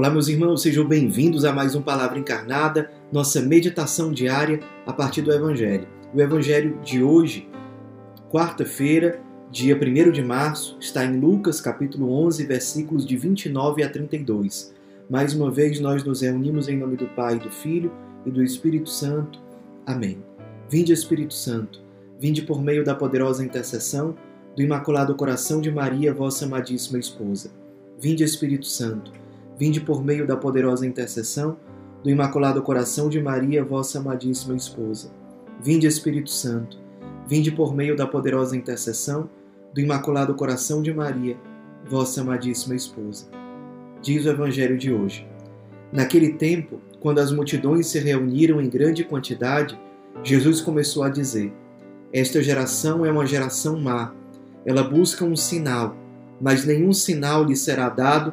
Olá, meus irmãos, sejam bem-vindos a mais um Palavra Encarnada, nossa meditação diária a partir do Evangelho. O Evangelho de hoje, quarta-feira, dia 1 de março, está em Lucas, capítulo 11, versículos de 29 a 32. Mais uma vez, nós nos reunimos em nome do Pai, do Filho e do Espírito Santo. Amém. Vinde, Espírito Santo, vinde por meio da poderosa intercessão do Imaculado Coração de Maria, vossa amadíssima esposa. Vinde, Espírito Santo, vinde por meio da poderosa intercessão do Imaculado Coração de Maria, vossa amadíssima esposa. Vinde, Espírito Santo, vinde por meio da poderosa intercessão do Imaculado Coração de Maria, vossa amadíssima esposa. Diz o Evangelho de hoje. Naquele tempo, quando as multidões se reuniram em grande quantidade, Jesus começou a dizer: Esta geração é uma geração má ela busca um sinal, mas nenhum sinal lhe será dado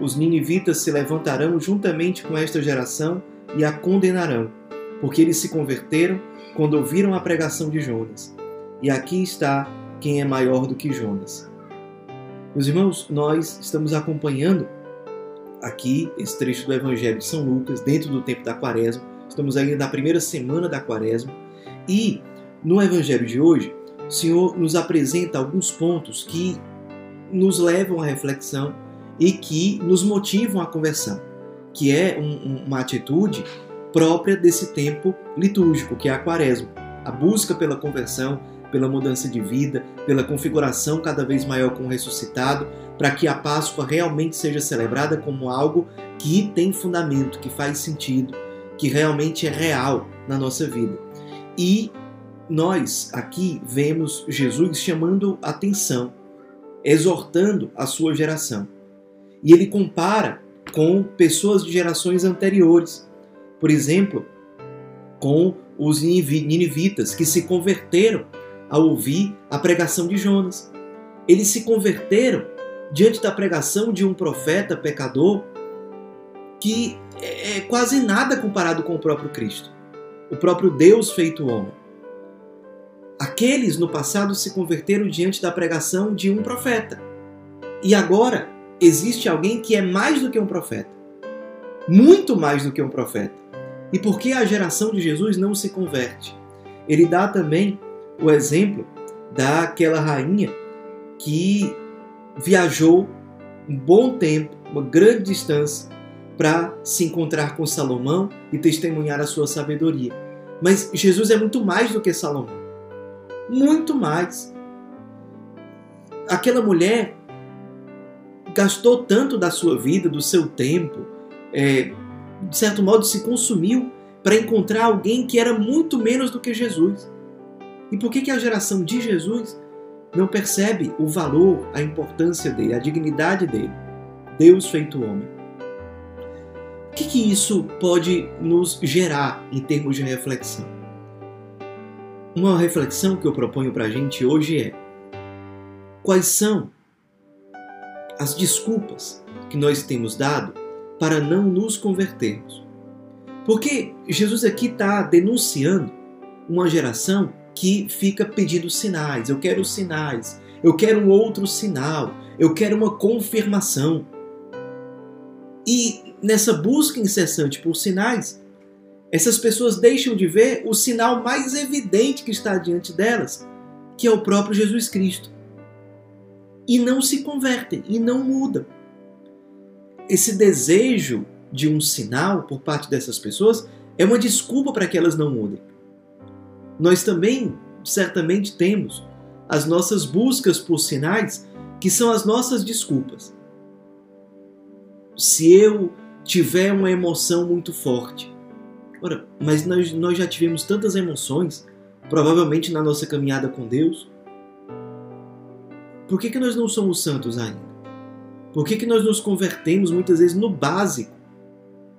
os ninivitas se levantarão juntamente com esta geração e a condenarão, porque eles se converteram quando ouviram a pregação de Jonas. E aqui está quem é maior do que Jonas. Meus irmãos, nós estamos acompanhando aqui esse trecho do Evangelho de São Lucas, dentro do tempo da Quaresma. Estamos ainda na primeira semana da Quaresma. E no Evangelho de hoje, o Senhor nos apresenta alguns pontos que nos levam à reflexão e que nos motivam à conversão, que é um, uma atitude própria desse tempo litúrgico, que é a quaresma. A busca pela conversão, pela mudança de vida, pela configuração cada vez maior com o ressuscitado, para que a Páscoa realmente seja celebrada como algo que tem fundamento, que faz sentido, que realmente é real na nossa vida. E nós aqui vemos Jesus chamando atenção, exortando a sua geração. E ele compara com pessoas de gerações anteriores. Por exemplo, com os ninivitas que se converteram ao ouvir a pregação de Jonas. Eles se converteram diante da pregação de um profeta pecador que é, é quase nada comparado com o próprio Cristo, o próprio Deus feito homem. Aqueles no passado se converteram diante da pregação de um profeta. E agora existe alguém que é mais do que um profeta. Muito mais do que um profeta. E por que a geração de Jesus não se converte? Ele dá também o exemplo daquela rainha que viajou um bom tempo, uma grande distância, para se encontrar com Salomão e testemunhar a sua sabedoria. Mas Jesus é muito mais do que Salomão muito mais. Aquela mulher gastou tanto da sua vida, do seu tempo, é, de certo modo se consumiu para encontrar alguém que era muito menos do que Jesus. E por que, que a geração de Jesus não percebe o valor, a importância dele, a dignidade dele? Deus feito homem. O que, que isso pode nos gerar em termos de reflexão? Uma reflexão que eu proponho para a gente hoje é: quais são as desculpas que nós temos dado para não nos convertermos? Porque Jesus aqui está denunciando uma geração que fica pedindo sinais. Eu quero sinais, eu quero um outro sinal, eu quero uma confirmação. E nessa busca incessante por sinais, essas pessoas deixam de ver o sinal mais evidente que está diante delas, que é o próprio Jesus Cristo. E não se convertem e não mudam. Esse desejo de um sinal por parte dessas pessoas é uma desculpa para que elas não mudem. Nós também, certamente, temos as nossas buscas por sinais que são as nossas desculpas. Se eu tiver uma emoção muito forte, Ora, mas nós, nós já tivemos tantas emoções, provavelmente na nossa caminhada com Deus. Por que, que nós não somos santos ainda? Por que, que nós nos convertemos muitas vezes no básico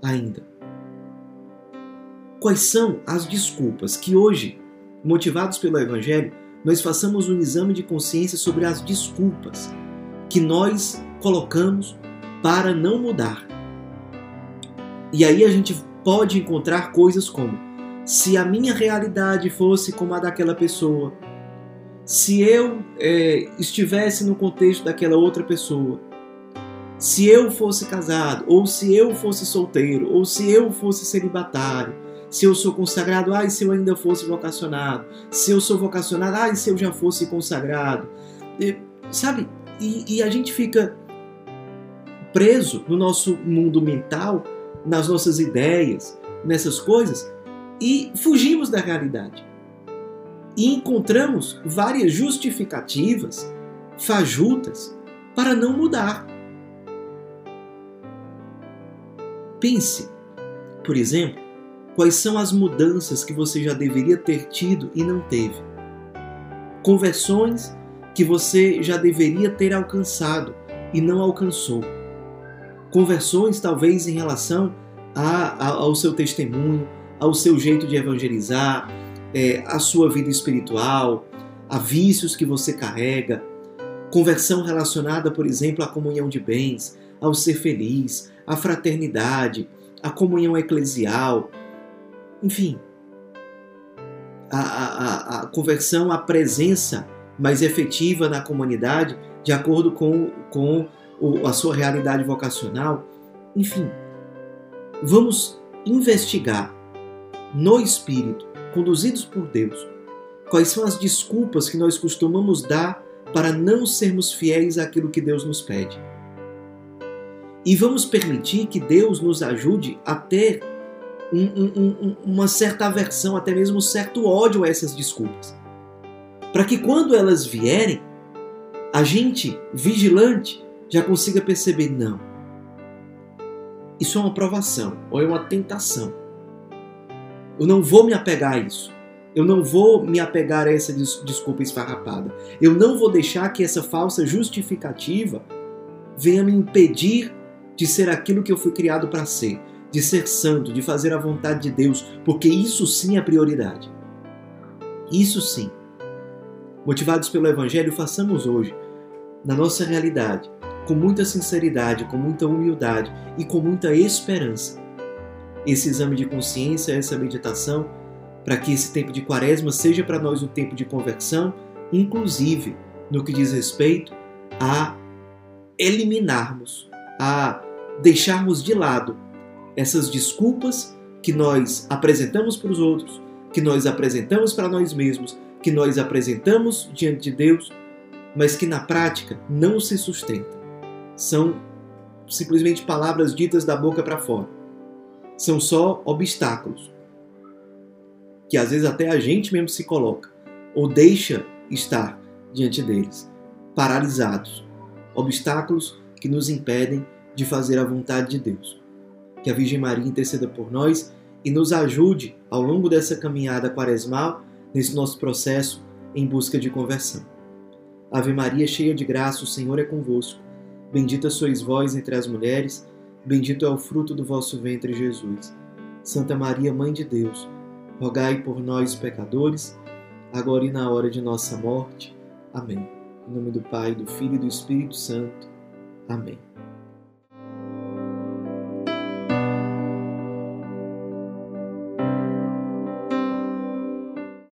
ainda? quais são as desculpas que hoje, motivados pelo Evangelho, nós façamos um exame de consciência sobre as desculpas que nós colocamos para não mudar. E aí a gente pode encontrar coisas como: se a minha realidade fosse como a daquela pessoa, se eu é, estivesse no contexto daquela outra pessoa, se eu fosse casado, ou se eu fosse solteiro, ou se eu fosse celibatário, se eu sou consagrado, ai, se eu ainda fosse vocacionado, se eu sou vocacionado, ai, se eu já fosse consagrado. E, sabe? E, e a gente fica preso no nosso mundo mental, nas nossas ideias, nessas coisas, e fugimos da realidade. E encontramos várias justificativas fajutas para não mudar. Pense, por exemplo, quais são as mudanças que você já deveria ter tido e não teve. Conversões que você já deveria ter alcançado e não alcançou. Conversões, talvez, em relação a, a, ao seu testemunho, ao seu jeito de evangelizar, é, à sua vida espiritual, a vícios que você carrega. Conversão relacionada, por exemplo, à comunhão de bens, ao ser feliz, à fraternidade, à comunhão eclesial, enfim, a, a, a, conversão à presença mais efetiva na comunidade, de acordo com, com a sua realidade vocacional. Enfim, vamos investigar no Espírito, conduzidos por Deus, quais são as desculpas que nós costumamos dar para não sermos fiéis àquilo que Deus nos pede. E vamos permitir que Deus nos ajude a ter um, um, um, uma certa aversão, até mesmo um certo ódio a essas desculpas. Para que quando elas vierem, a gente, vigilante, já consiga perceber: não, isso é uma provação ou é uma tentação. Eu não vou me apegar a isso. Eu não vou me apegar a essa desculpa esfarrapada. Eu não vou deixar que essa falsa justificativa venha me impedir de ser aquilo que eu fui criado para ser, de ser santo, de fazer a vontade de Deus, porque isso sim é prioridade. Isso sim. Motivados pelo Evangelho, façamos hoje, na nossa realidade, com muita sinceridade, com muita humildade e com muita esperança, esse exame de consciência, essa meditação, para que esse tempo de quaresma seja para nós um tempo de conversão, inclusive no que diz respeito a eliminarmos, a deixarmos de lado essas desculpas que nós apresentamos para os outros, que nós apresentamos para nós mesmos, que nós apresentamos diante de Deus, mas que na prática não se sustentam. São simplesmente palavras ditas da boca para fora. São só obstáculos que às vezes até a gente mesmo se coloca ou deixa estar diante deles, paralisados. Obstáculos que nos impedem de fazer a vontade de Deus que a Virgem Maria interceda por nós e nos ajude ao longo dessa caminhada quaresmal, nesse nosso processo em busca de conversão. Ave Maria, cheia de graça, o Senhor é convosco. Bendita sois vós entre as mulheres, bendito é o fruto do vosso ventre, Jesus. Santa Maria, Mãe de Deus, rogai por nós, pecadores, agora e na hora de nossa morte. Amém. Em nome do Pai, do Filho e do Espírito Santo. Amém.